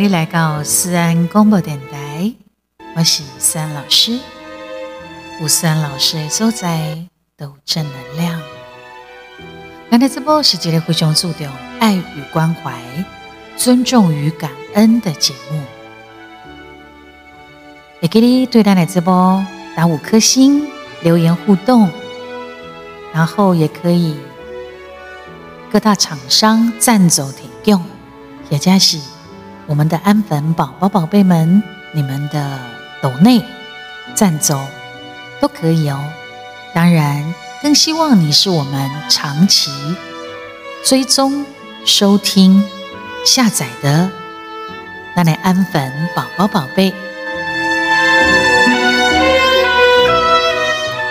你来到思安广播电台，我是思安老师。有思安老师的所在都有正能量。咱的直播是一个非常注重爱与关怀、尊重与感恩的节目。也给你对咱的直播打五颗星，留言互动，然后也可以各大厂商赞助提供，也加是。我们的安粉宝宝宝贝们，你们的抖内赞走都可以哦。当然，更希望你是我们长期追踪、收听、下载的那类安粉宝宝宝贝。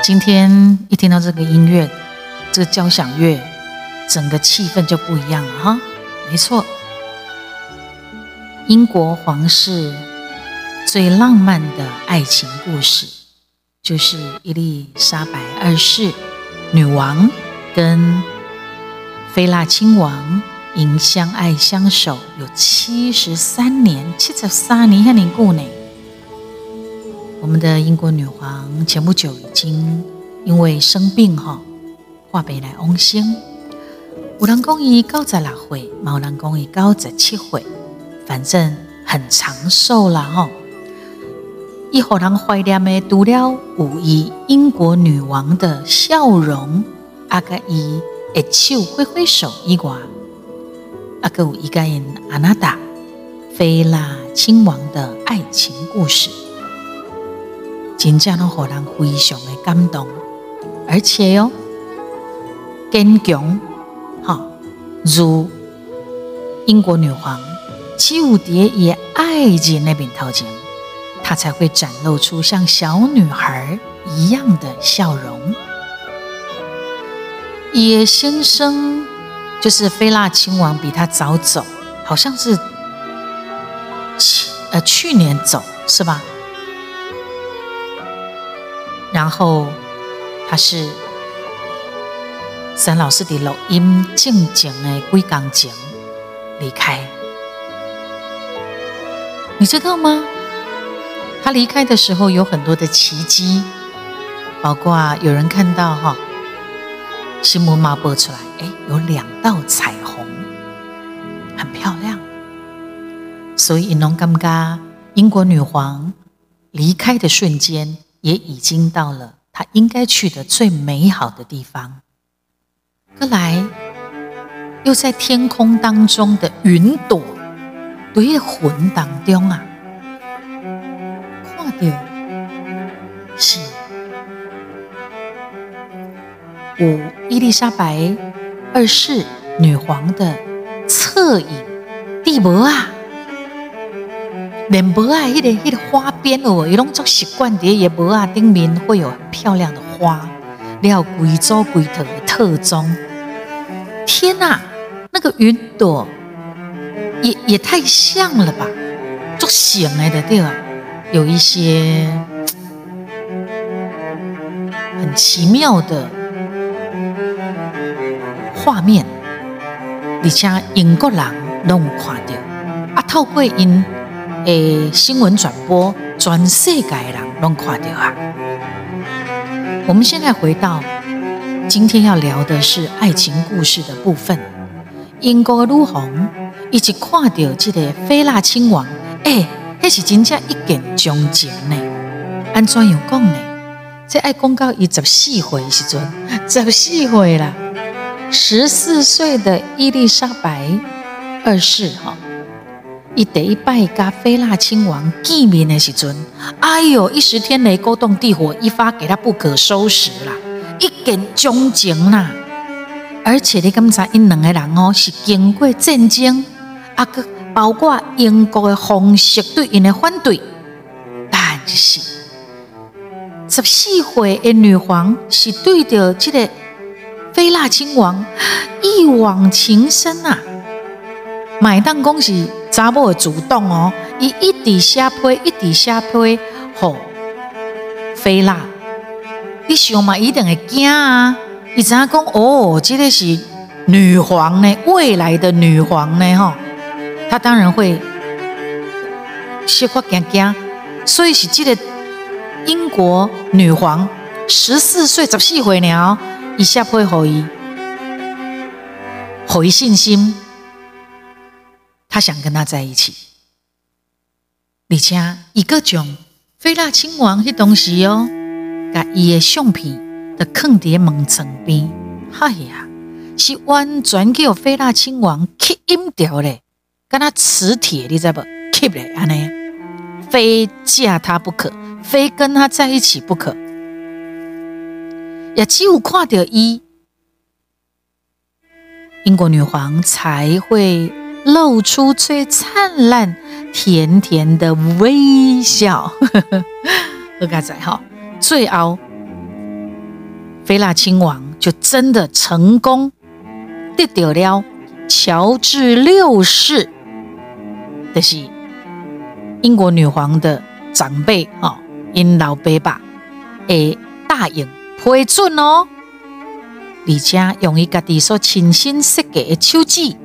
今天一听到这个音乐，这个交响乐，整个气氛就不一样了哈。没错。英国皇室最浪漫的爱情故事，就是伊丽莎白二世女王跟菲腊亲王因相爱相守有七十三年，七十三年还年过呢。我们的英国女皇前不久已经因为生病哈，化悲来翁星。有人讲伊九十六岁，有人讲伊九十七岁。反正很长寿了哈，一伙人怀念的除了有以英国女王的笑容，阿个伊一手挥挥手以外，阿个有一个人阿娜达菲拉亲王的爱情故事，真正让伙人非常的感动，而且哟，坚强哈，如英国女皇。七五蝶也爱进那边掏钱，她才会展露出像小女孩一样的笑容。野先生就是菲腊亲王，比他早走，好像是去呃去年走是吧？然后他是沈老师的录音静静的归钢琴离开。你知道吗？他离开的时候有很多的奇迹，包括有人看到哈新闻马播出来，哎，有两道彩虹，很漂亮。所以侬感觉英国女皇离开的瞬间，也已经到了她应该去的最美好的地方。后来又在天空当中的云朵。对于魂当中啊，看到是有伊丽莎白二世女皇的侧影，地膜啊，连膜啊，迄个迄个花边哦，伊拢做习惯伫伊膜啊顶面会有很漂亮的花，了贵州贵特的特装。天哪，那个云朵！也也太像了吧，做醒来的对吧？有一些很奇妙的画面，而且英国人拢看到，啊，透过因诶新闻转播，全世界的人拢看到啊。我们现在回到今天要聊的是爱情故事的部分，英国女皇一直看到这个菲腊亲王，哎，那是真正一见钟情呢。安怎样讲呢？这爱公告伊十四岁时阵，十四岁啦，十四岁的伊丽莎白二世哈，伊第一拜跟菲腊亲王见面的时阵，哎呦，一时天雷勾动地火，一发给他不可收拾啦，一见钟情啦。而且你刚才因两个人哦，是经过战争。啊，个包括英国的皇室对因的反对，但是十四岁的女皇是对着这个菲腊亲王一往情深啊！买当恭喜查某的主动哦，伊一直下配，一直下配，吼，菲腊，你想嘛，一定会惊啊！伊怎讲？哦，这个是女皇呢，未来的女皇呢，吼。他当然会小可惊惊，所以是这个英国女皇十四岁十四岁了，一下配合伊，回信心，他想跟他在一起。而且一个将菲腊亲王迄东西哦，甲伊的相片都放伫门床边，哎呀，是完全叫菲腊亲王吸引掉咧，跟他磁铁，你知不？吸咧安尼，非嫁他不可，非跟他在一起不可。也只有看到伊，英国女皇才会露出最灿烂。甜甜的微笑，何该在哈？最后，菲腊亲王就真的成功得到了乔治六世，就是英国女皇的长辈哦，因老爸爸诶答应批准哦，而且用伊家己所亲身设计的手指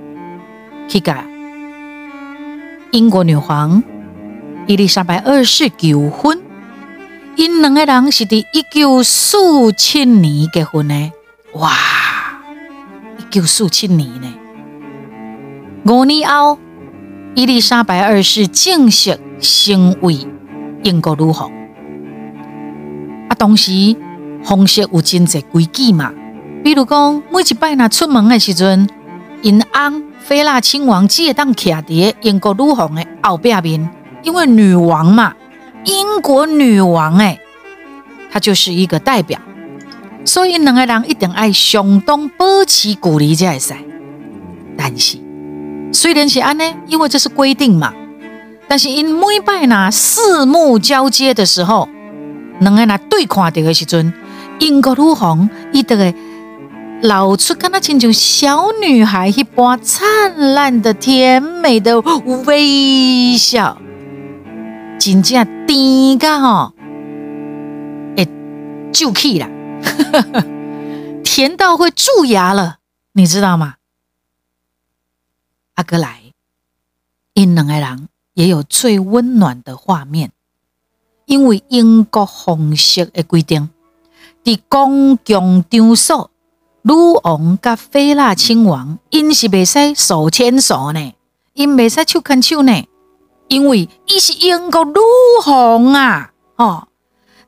去改。英国女皇伊丽莎白二世求婚，因两个人是伫一九四七年结婚的。哇，一九四七年呢？五年后，伊丽莎白二世正式成为英国女皇。啊，当时皇室有真侪规矩嘛，比如讲，每一摆若出门的时阵，因翁。菲腊亲王只会当徛伫英国女皇的后壁面，因为女王嘛，英国女王诶，她就是一个代表，所以两个人一定爱相当保持距离才会使。但是虽然是安尼，因为这是规定嘛，但是因每摆呐四目交接的时候，两个人对看到的时阵，英国女皇伊得会。露出跟他亲像小女孩一般灿烂的甜美的微笑，真正甜噶吼，诶，就气了，甜到会蛀牙了，你知道吗？阿哥来，因两个人也有最温暖的画面，因为英国皇室的规定，伫公共场所。女王甲菲腊亲王，因是袂使手牵手呢，因袂使手牵手呢，因为伊是英国女皇啊，哦。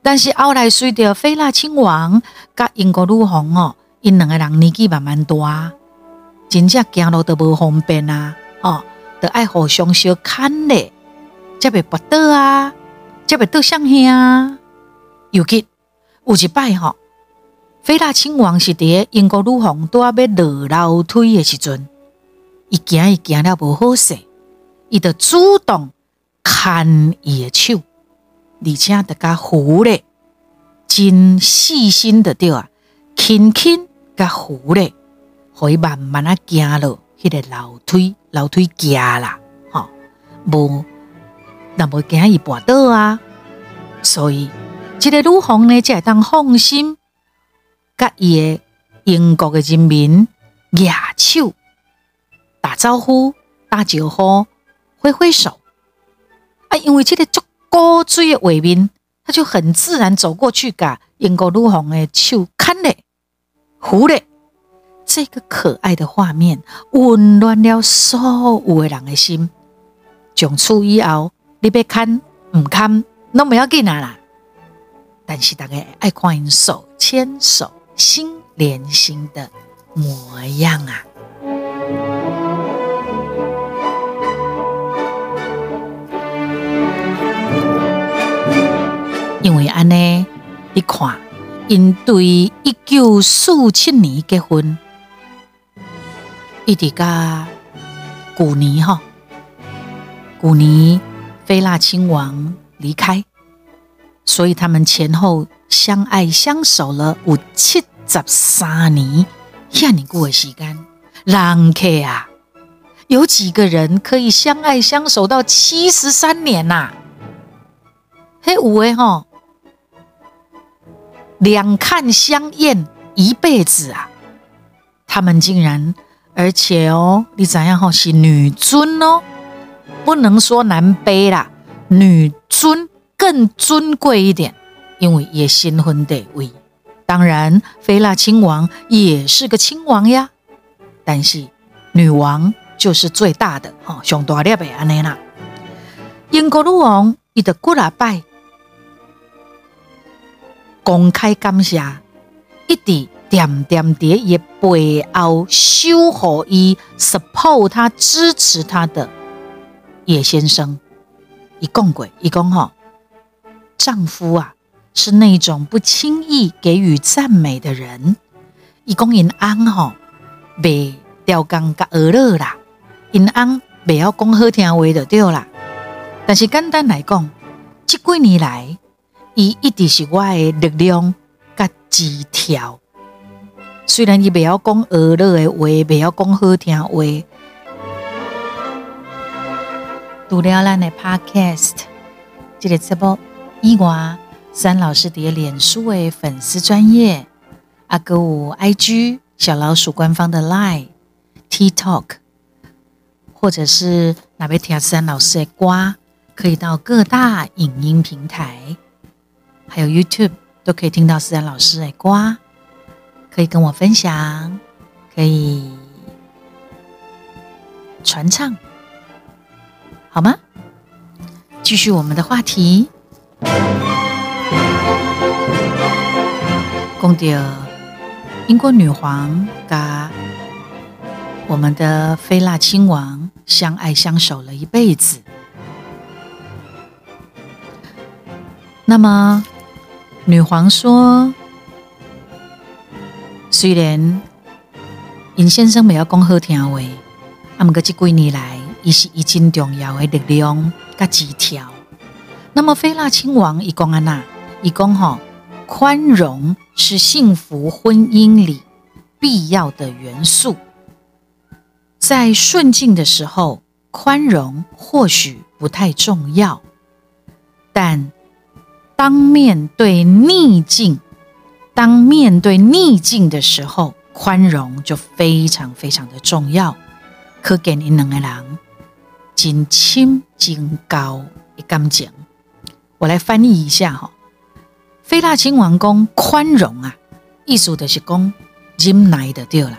但是后来随着菲腊亲王甲英国女皇哦，因两个人年纪慢慢大，真正行路都无方便啊，哦，都爱互相小看咧，才袂跌倒啊，才袂倒向兄。尤其有一摆吼。菲腊亲王是伫英国女皇拄要落楼梯的时阵，伊惊伊惊了无好势，伊就主动牵伊的手，而且得甲扶咧，真细心的对啊，轻轻甲扶咧，可以慢慢啊行落迄个楼梯，楼梯行啦，吼，无那无惊伊跌倒啊，所以这个女皇呢，才会当放心。甲伊诶英国嘅人民握手、打招呼、打招呼、挥挥手啊！因为这个足高水的画面，他就很自然走过去，甲英国女皇的手牵咧、扶咧。这个可爱的画面温暖了所有的人的心。从此以后，你别看唔看，那不要紧啦。但是大家爱看因手牵手。心连心的模样啊！因为安尼，你看，因对一九四七年结婚，一直到古年哈，古年菲腊亲王离开，所以他们前后。相爱相守了有七十三年，遐尼久的时间，人客啊，有几个人可以相爱相守到七十三年呐？嘿，有诶吼，两看相厌一辈子啊！他们竟然，而且哦，你怎样吼是女尊哦，不能说男卑啦，女尊更尊贵一点，因为也新婚地位。当然，菲腊亲王也是个亲王呀，但是女王就是最大的哈，上大列的安尼啦。英国女王伊的过来拜，公开感谢，一直点点滴也背后守护伊，support 他支持他的叶先生。一共鬼，一共哈，丈夫啊。是那种不轻易给予赞美的人。伊讲因安吼，袂调工甲娱乐啦，因安袂晓讲好听话就对啦。但是简单来讲，这几年来，伊一直是我的力量甲支条。虽然伊袂晓讲娱乐的话，袂晓讲好听话，除了咱的 Podcast 这个直播以外。三老师的脸书为粉丝专业，阿哥五 IG 小老鼠官方的 Line TikTok，或者是哪位听三老师的瓜，可以到各大影音平台，还有 YouTube 都可以听到三老师的瓜，可以跟我分享，可以传唱，好吗？继续我们的话题。讲到英国女皇嘎我们的菲腊亲王相爱相守了一辈子，那么女皇说，虽然尹先生没有讲好听话，阿姆个这几年来，伊是一真重要的力量甲枝条。那么菲腊亲王伊讲安那，伊讲吼。宽容是幸福婚姻里必要的元素。在顺境的时候，宽容或许不太重要，但当面对逆境，当面对逆境的时候，宽容就非常非常的重要。可给你两个人真亲真高的感情，我来翻译一下哈。菲腊亲王公宽容啊，意思就是讲忍耐的对了，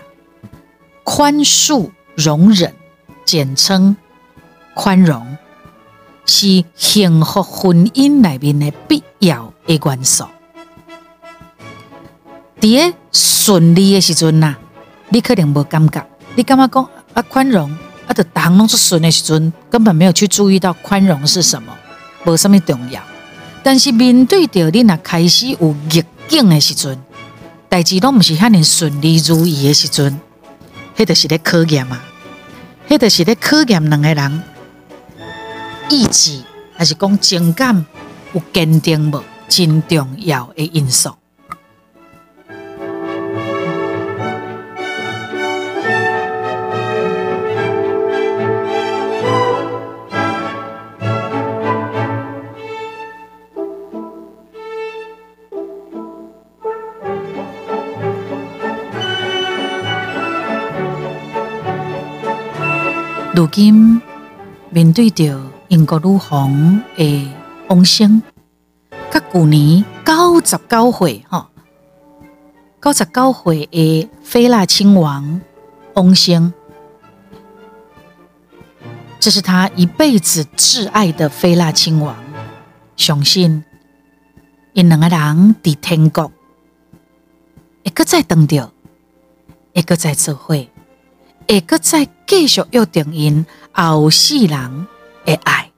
宽恕、容忍，简称宽容，是幸福婚姻里面的必要的元素。在顺利的时阵呐，你可能无感觉，你感觉讲啊宽容啊，就当拢是顺的时阵，根本没有去注意到宽容是什么，无什么重要。但是面对着你若开始有逆境的时阵，代志拢毋是遐尼顺利如意的时阵，迄就是咧考验嘛，迄就是咧考验两个人意志还是讲情感有坚定无，真重要的因素。如今面对着英国女皇的王生，甲去年九十九岁吼，九十九岁的菲腊亲王王生，这是他一辈子挚爱的菲腊亲王，相信因两个人伫天国，一个在等着，一个在做会。会搁再继续约定因后世人的爱，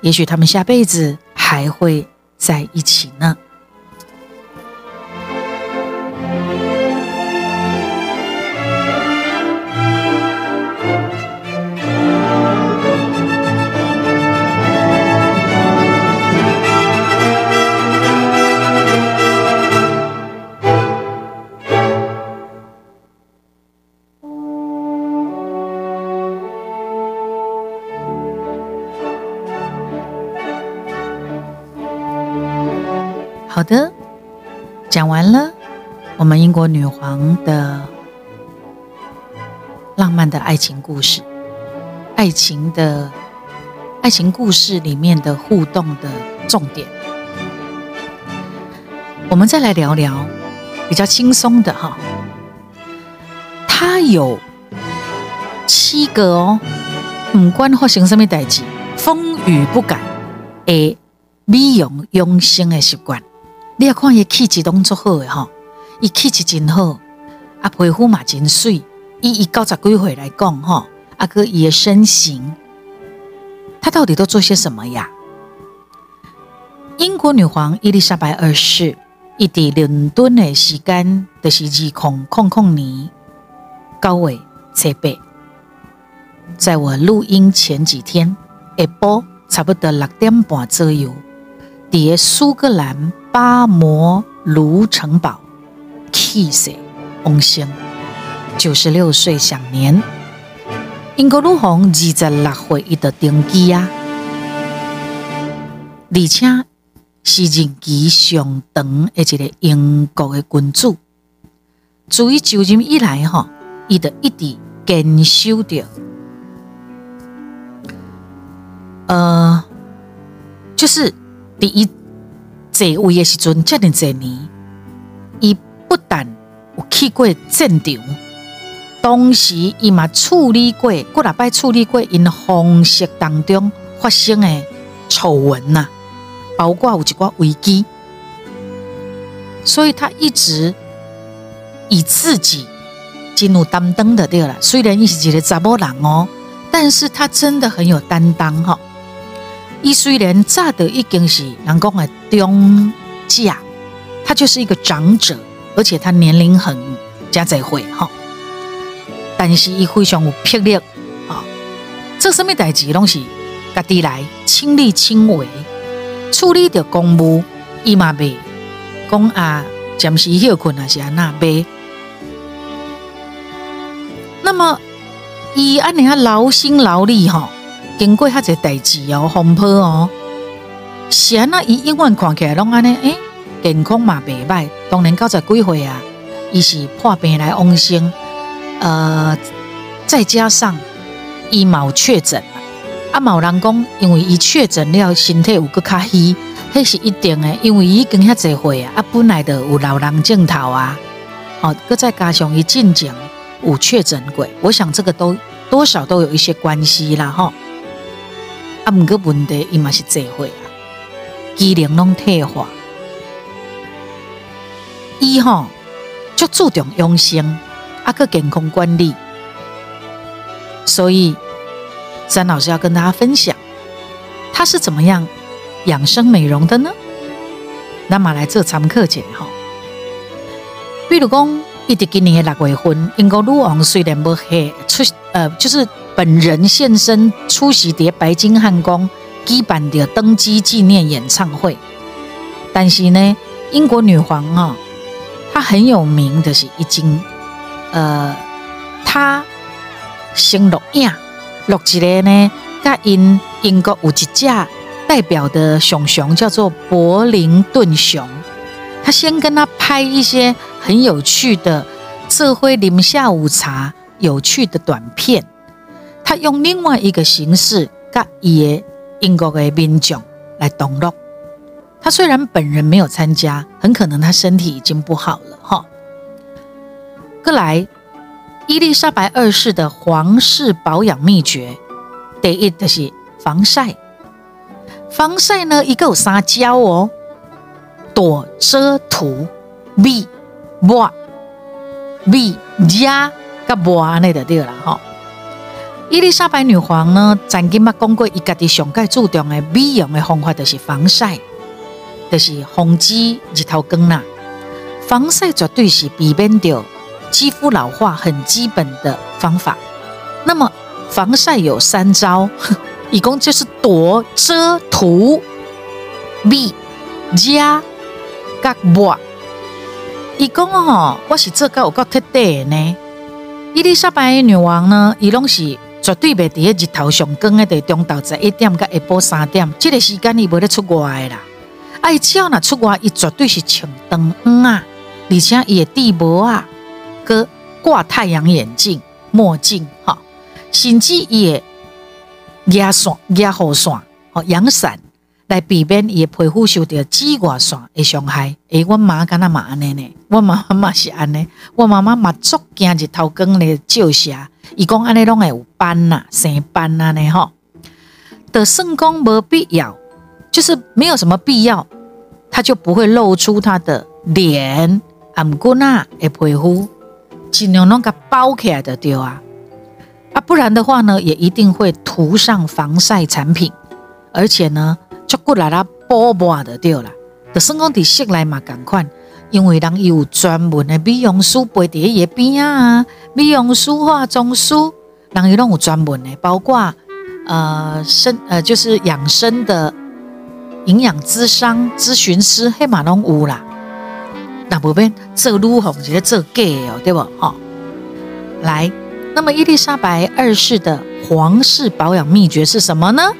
也许他们下辈子还会在一起呢。好的，讲完了我们英国女皇的浪漫的爱情故事，爱情的爱情故事里面的互动的重点。我们再来聊聊比较轻松的哈，他有七个哦，唔管发生什么代志，风雨不改诶，美容养生的习惯。你要看伊气质拢足好诶吼，伊气质真好，啊皮肤嘛真水。以伊九十几岁来讲吼，啊个伊的身形，他到底都做些什么呀？英国女皇伊丽莎白二世。伊伫伦敦的时间，就是二空空空年九月七八，在我录音前几天，下晡差不多六点半左右，伫苏格兰巴摩卢城堡去世，亡生，九十六岁享年。英国女皇二十六岁伊就登基啊，而且。是任期上长的一个英国的君主，自伊就任以来，吼，伊就一直坚守着，呃，就是第一在位的时阵，这么多年，伊不但有去过战场，同时伊嘛处理过，过来摆处理过因皇室当中发生的丑闻呐。包括有一寡危机，所以他一直以自己进入担当的对了。虽然伊是一个查某人哦，但是他真的很有担当哈。伊虽然早的已经是人讲的中嫁，他就是一个长者，而且他年龄很加在会哈，但是伊非常有魄力啊。做什么代志拢是家己来亲力亲为。处理着公务，伊嘛袂讲啊，暂时休困啊是安那袂。那么伊安尼啊劳心劳力吼，经过遐侪代志哦，风波哦，是安那伊永远看起来拢安尼，诶，健康嘛袂歹。当年九十几岁啊，伊是破病来往生，呃，再加上伊冇确诊。啊，某人讲，因为伊确诊了，身体有个较虚，迄是一定的，因为已经遐侪岁啊，啊，本来就有老人镜头啊，哦，搁再加上伊进前有确诊过，我想这个都多少都有一些关系啦，吼。啊，毋过问题伊嘛是侪岁啊，机能拢退化，伊吼足注重养生，啊，个健康管理，所以。詹老师要跟大家分享，他是怎么样养生美容的呢？那么来做参课节哈。比如讲，一直今年的六月份，英国女王虽然不黑出呃，就是本人现身出席的白金汉宫基版的登基纪念演唱会，但是呢，英国女皇啊，她很有名的是已经呃，她先录影。录一个呢，甲因英国有一只代表的熊熊叫做柏林顿熊，他先跟他拍一些很有趣的社会临下午茶有趣的短片，他用另外一个形式甲伊的英国的民众来同乐。他虽然本人没有参加，很可能他身体已经不好了哈。过来。伊丽莎白二世的皇室保养秘诀，第一就是防晒。防晒呢，一个有三焦哦，躲、遮、涂、密、抹、密、加、甲抹安尼就对了哈。伊丽莎白女皇呢，曾经嘛讲过，伊家己上界注重的美容的方法，就是防晒，就是防止日头光啦。防晒绝对是避免掉。肌肤老化很基本的方法，那么防晒有三招，一共就是躲、遮、涂、密、加、隔膜。一共哦，我是这个有够特地呢。伊丽莎白女王呢，伊拢是绝对袂伫日头上光的，中昼十一点到下晡三点，这个时间伊袂咧出外啦。哎，只要若出外，伊绝对是穿长衫啊，而且伊的地帽啊。挂太阳眼镜、墨镜，哈，甚至也压线、压雨伞、哦阳伞，来避免伊皮肤受到紫外线的伤害。诶，我妈敢若嘛安尼呢？我妈妈嘛是安尼，我妈妈嘛足惊日头光咧照射，伊讲安尼拢会有斑呐、生斑啊呢吼。的圣公无必要，就是没有什么必要，他就不会露出他的脸、颔骨呐的皮肤，尽量弄个包起来的对啊。啊，不然的话呢，也一定会涂上防晒产品，而且呢，就过来啦包包的对了。的圣公底色来嘛，赶快，因为人有专门的美容师陪在伊边啊，美容师、化妆师，人伊拢有专门的，包括。呃，生呃就是养生的营养咨商咨询师，黑马拢有啦。那不变这路红直接这 gay 哦，对不？哈，来，那么伊丽莎白二世的皇室保养秘诀是什么呢？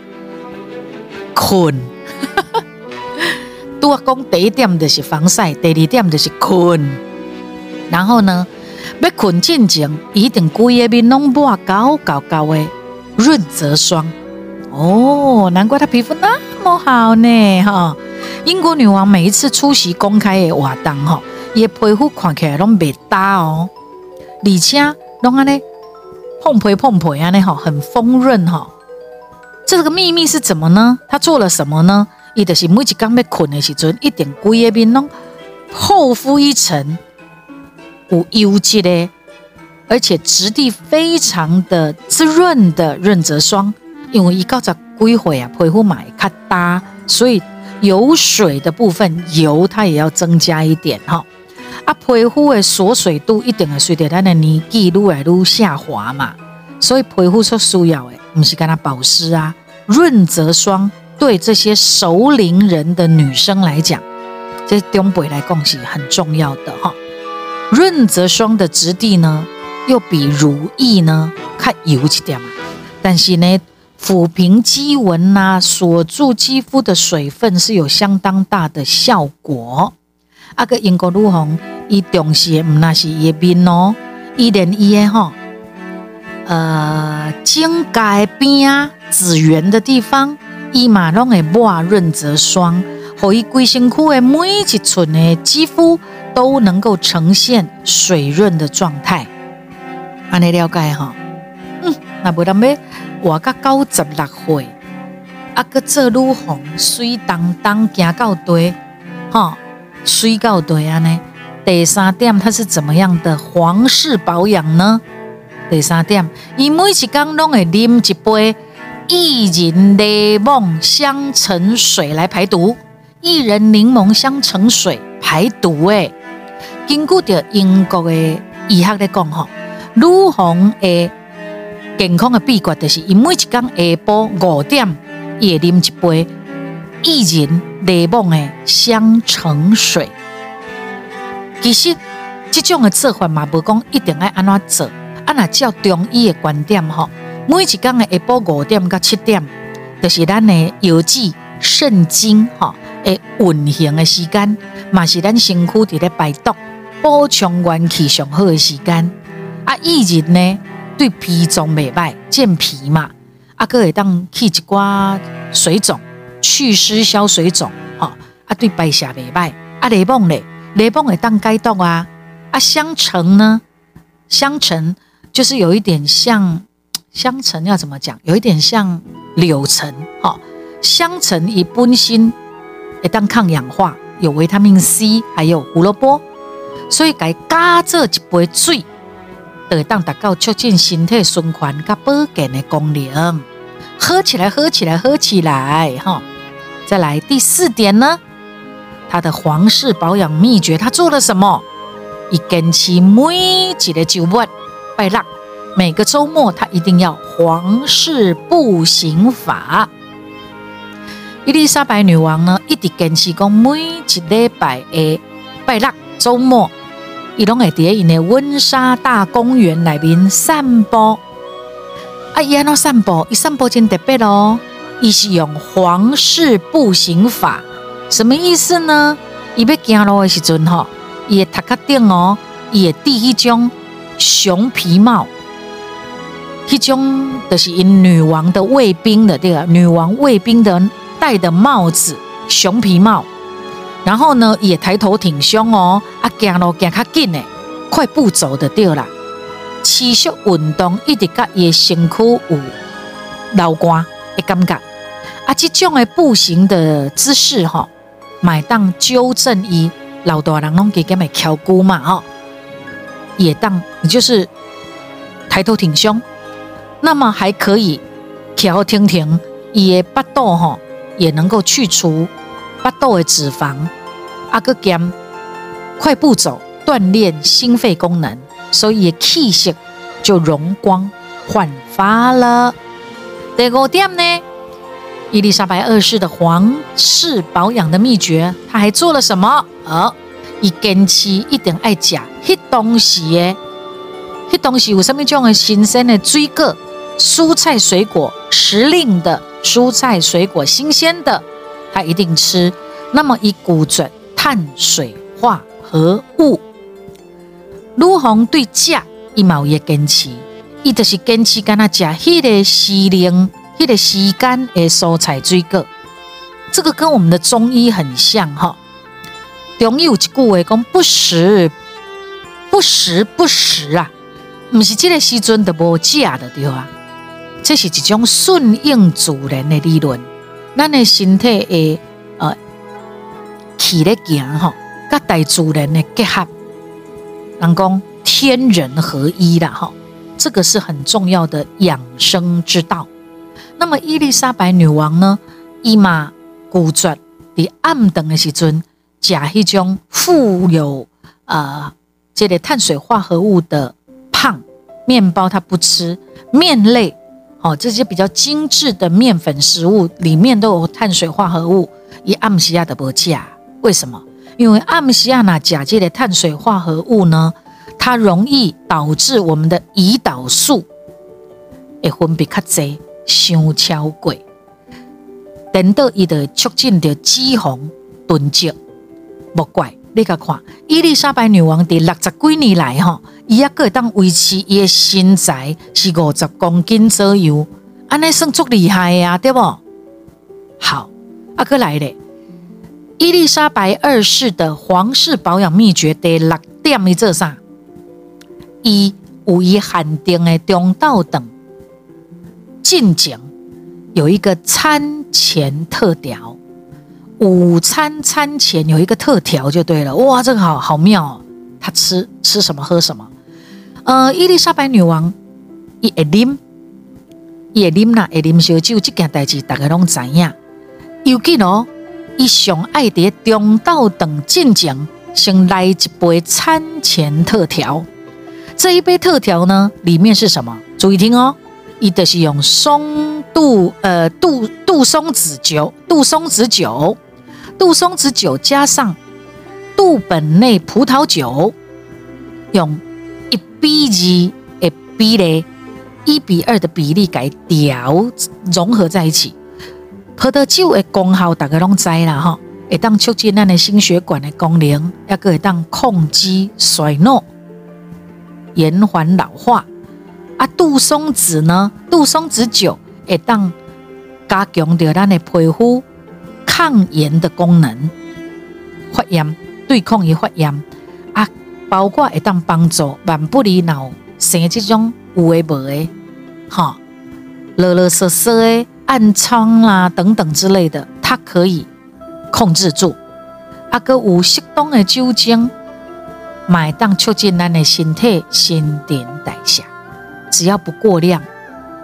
困。都讲第一点就是防晒，第二点就是困。然后呢，要困进前，一定规个面拢抹高高高的。润泽霜哦，难怪她皮肤那么好呢哈！英国女王每一次出席公开的活动哈，也皮肤看起来拢袂搭哦，而且拢安尼碰皮碰皮安尼哈，很丰润哈。这个秘密是怎么呢？她做了什么呢？伊就是每一刚要困的时阵，一定规个面拢厚敷一层有优质的。而且质地非常的滋润的润泽霜，因为一告在归回啊，皮肤买它搭，所以有水的部分油它也要增加一点哈。啊，皮肤的锁水度一定会随着它的年纪愈来愈下滑嘛，所以皮肤所需要的不是干它保湿啊，润泽霜对这些熟龄人的女生来讲，这东北来讲是很重要的哈。润泽霜的质地呢？又比如意呢，看油一点，但是呢，抚平肌纹呐，锁住肌肤的水分是有相当大的效果。啊个英国女红，伊重视唔那是伊面哦，伊连伊的哈，呃，颈盖边啊，紫圆的地方，伊嘛拢会抹润泽霜，可以规身躯的每一寸的肌肤都能够呈现水润的状态。安尼了解哈，嗯，那不然要活到九十六岁，啊个做女红水当当行到底，哈，水到底安尼。第三点，它是怎么样的皇室保养呢？第三点，伊每一工拢会啉一杯薏仁柠檬香橙水来排毒。薏仁柠檬香橙水排毒诶，根据着英国的医学来讲吼。女皇的健康的秘诀就是，伊每一天下晡五点，也啉一杯薏仁柠檬的香橙水。其实这种的做法嘛，无讲一定要安怎做。啊，那照中医的观点吼，每一天的下晡五点到七点，就是咱的腰子肾经哈的运行的时间，嘛是咱身躯伫咧排毒、补充元气上好的时间。啊，薏仁呢，对脾脏袂歹，健脾嘛。啊，佮会当去一寡水肿，祛湿消水肿，吼。啊，对白血袂歹。啊，柠檬咧，柠檬会当解毒啊。啊，香橙呢，香橙就是有一点像香橙，要怎么讲？有一点像柳橙，吼。香橙以本身会当抗氧化，有维他命 C，还有胡萝卜，所以该加这一杯水。会当达到促进身体循环甲保健的功能，喝起来，喝起来，喝起来，哈！再来第四点呢，他的皇室保养秘诀，他做了什么？一根起每一个周末拜六，每个周末他一定要皇室步行法。伊丽莎白女王呢，一直坚持讲每一礼拜的拜六周末。伊拢会伫咧因的温莎大公园内面散步。啊，伊安怎散步？伊散步真特别咯。伊是用皇室步行法，什么意思呢？伊要行路的时阵吼，伊的头壳顶哦，伊会戴一种熊皮帽，一种就是因女王的卫兵的对个女王卫兵的戴的帽子，熊皮帽。然后呢，也抬头挺胸哦，啊，行路行较紧的，快步走的对啦。持续运动，一直甲伊身躯有流汗的感觉。啊，这种的步行的姿势哈，买当纠正伊老大人拢给给咪翘骨嘛哈，也当你就是抬头挺胸，那么还可以翘挺挺，伊的巴肚哈也能够去除巴肚的脂肪，啊个减快步走锻炼心肺功能，所以气色就容光焕发了。第五点呢？伊丽莎白二世的皇室保养的秘诀，他还做了什么？呃，伊坚持一定爱食迄东西诶，迄东西有什么种的新鲜的水果、蔬菜、水果、时令的蔬菜、水果、新鲜的，他一定吃。那么，以骨准碳水化合物，卢红对价一毛也坚持，伊就是坚持跟他食迄个时令。这个时间的蔬菜水果，这个跟我们的中医很像哈。中医有一句话讲：不食不食不食啊，不是这个时阵都无食的对啊。这是一种顺应自然的理论。咱的身体的呃起咧行哈，跟大自然的结合，人讲天人合一啦哈。这个是很重要的养生之道。那么伊丽莎白女王呢？伊嘛古绝伫暗顿的时阵，食迄种富有呃这个碳水化合物的胖面包，她不吃面类哦，这些比较精致的面粉食物里面都有碳水化合物，以阿姆西亚的不食，为什么？因为暗西亚那甲这的碳水化合物呢，它容易导致我们的胰岛素会分泌较多。伤超过，等到伊就促进着脂肪囤积，莫怪你甲看，伊丽莎白女王伫六十几年来吼，伊也个会当维持伊的身材是五十公斤左右，安尼算足厉害呀，对不？好，啊，哥来咧，伊丽莎白二世的皇室保养秘诀第六点伊做啥？伊有伊限定的中道等。近景有一个餐前特调，午餐餐前有一个特调就对了。哇，这个好好妙哦！他吃吃什么喝什么？呃，伊丽莎白女王伊会啉，伊会啉啦，会啉烧酒这件代志大家拢知影。尤其哦，伊上爱伫中道等进景先来一杯餐前特调。这一杯特调呢，里面是什么？注意听哦。伊就是用松杜呃杜杜松子酒，杜松子酒，杜松子酒加上杜本内葡萄酒，用一比二的比例，一比二的比例改调融合在一起。葡萄酒的功效大家拢知啦哈，会当促进咱的心血管的功能，也个会当控制衰老、延缓老化。啊，杜松子呢？杜松子酒会当加强着咱的皮肤抗炎的功能，发炎对抗于发炎啊，包括会当帮助万不离脑生这种有诶无诶，哈，勒勒瑟瑟诶暗疮啦等等之类的，它可以控制住。啊，个有适当的酒精，买当促进咱的身体新陈代谢。只要不过量，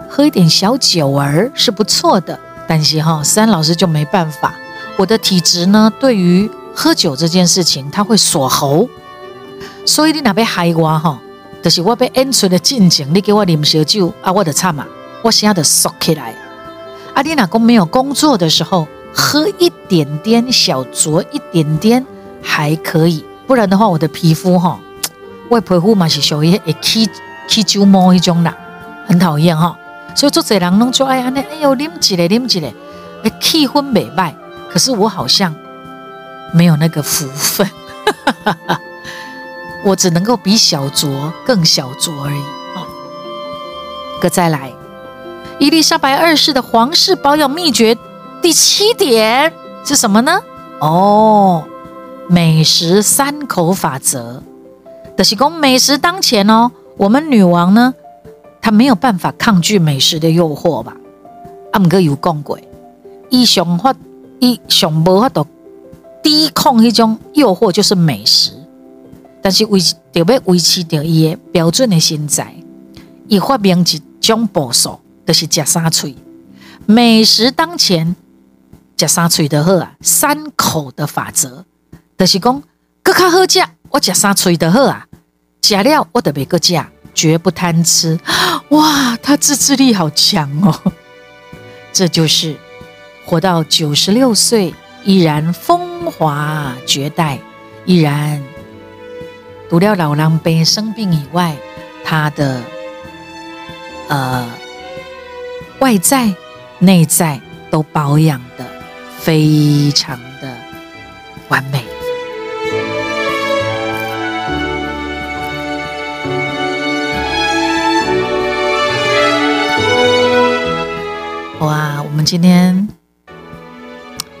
喝一点小酒儿是不错的。但是哈，三老师就没办法，我的体质呢，对于喝酒这件事情，它会锁喉。所以你那边害我哈，就是我被演出的进程，你给我啉小酒啊，我的惨嘛，我现在得缩起来。啊，你老公没有工作的时候，喝一点点小酌一点点还可以，不然的话，我的皮肤哈，我皮肤嘛是属于会起。起酒摸一种啦，很讨厌哈，所以做这人弄就哎呀，那哎呦，啉起来啉起来，哎，气氛美败。可是我好像没有那个福分，我只能够比小酌更小酌而已。个再来，伊丽莎白二世的皇室保养秘诀第七点是什么呢？哦，美食三口法则。德西公美食当前哦，我们女王呢，他没有办法抗拒美食的诱惑吧？阿姆哥有讲过，伊想法，伊想无法度抵抗迄种诱惑，就是美食。但是维特别维持着伊的标准的身材，伊发明一种步数，就是食三嘴。美食当前，食三嘴的好啊，三口的法则，就是讲，搁较好食，我食三嘴的好啊。食了我得别个食，绝不贪吃。哇，他自制力好强哦！这就是活到九十六岁依然风华绝代，依然除了老狼狈生病以外，他的呃外在内在都保养的非常的完美。哇，我们今天，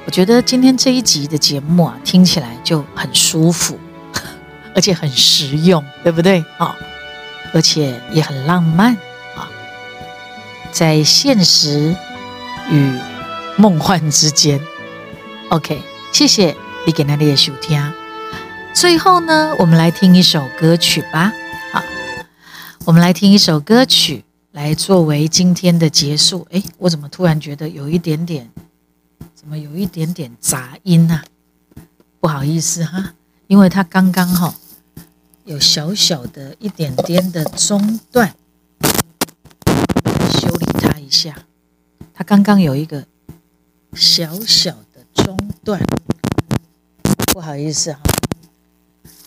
我觉得今天这一集的节目啊，听起来就很舒服，而且很实用，对不对啊？而且也很浪漫啊，在现实与梦幻之间。OK，谢谢你给那里的收听。最后呢，我们来听一首歌曲吧。好，我们来听一首歌曲。来作为今天的结束，哎，我怎么突然觉得有一点点，怎么有一点点杂音呢？不好意思哈，因为它刚刚哈有小小的一点点的中断，修理它一下。它刚刚有一个小小的中断，不好意思哈。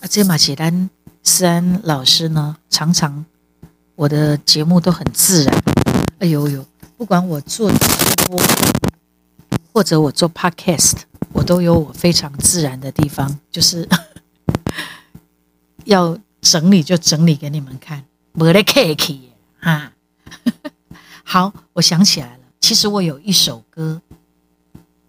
啊，这马启丹思安老师呢，常常。我的节目都很自然，哎呦呦，不管我做直播或者我做 podcast，我都有我非常自然的地方，就是 要整理就整理给你们看，没得客气哈。好，我想起来了，其实我有一首歌，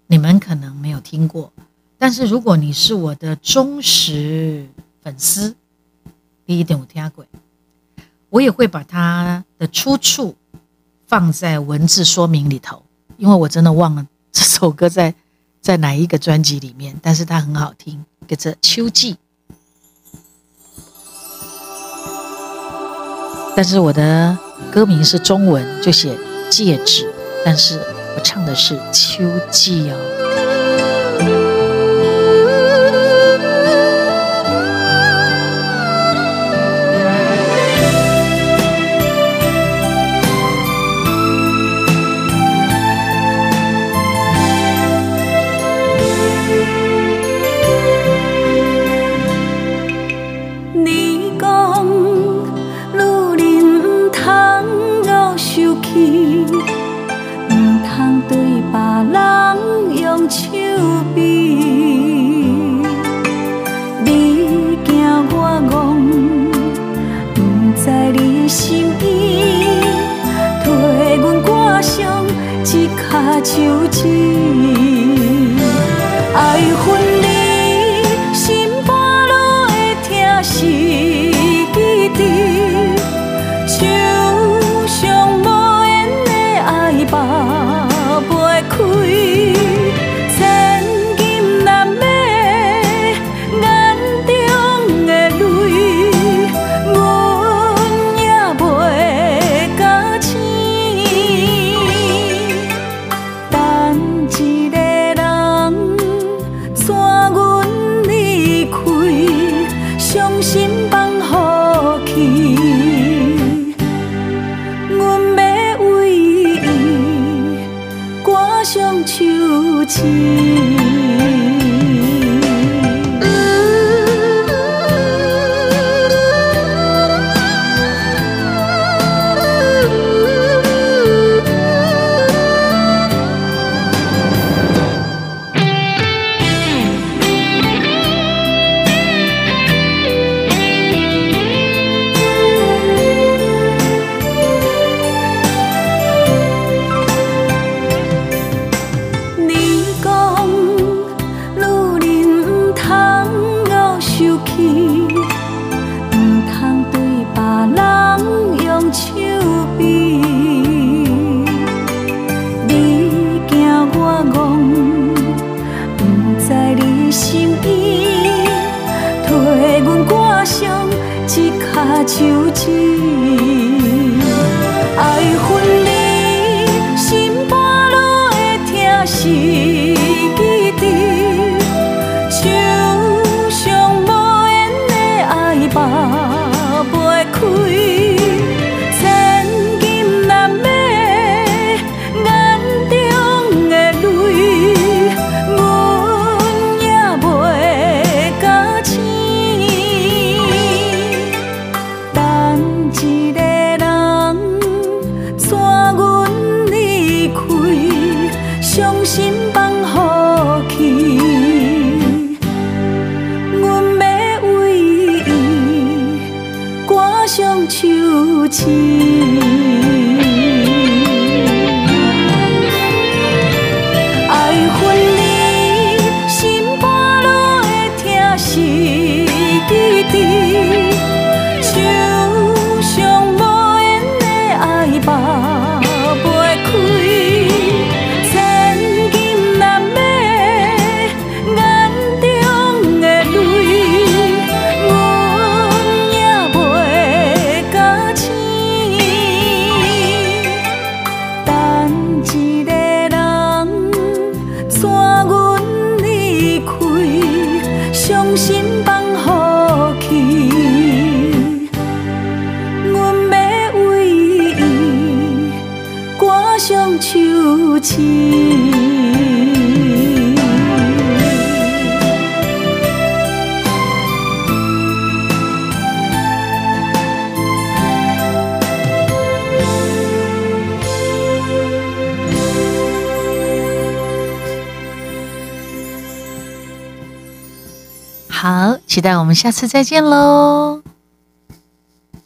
你们可能没有听过，但是如果你是我的忠实粉丝，第一点我听过。我也会把它的出处放在文字说明里头，因为我真的忘了这首歌在在哪一个专辑里面，但是它很好听，叫做《秋季》。但是我的歌名是中文，就写戒指，但是我唱的是《秋季》哦。下次再见喽。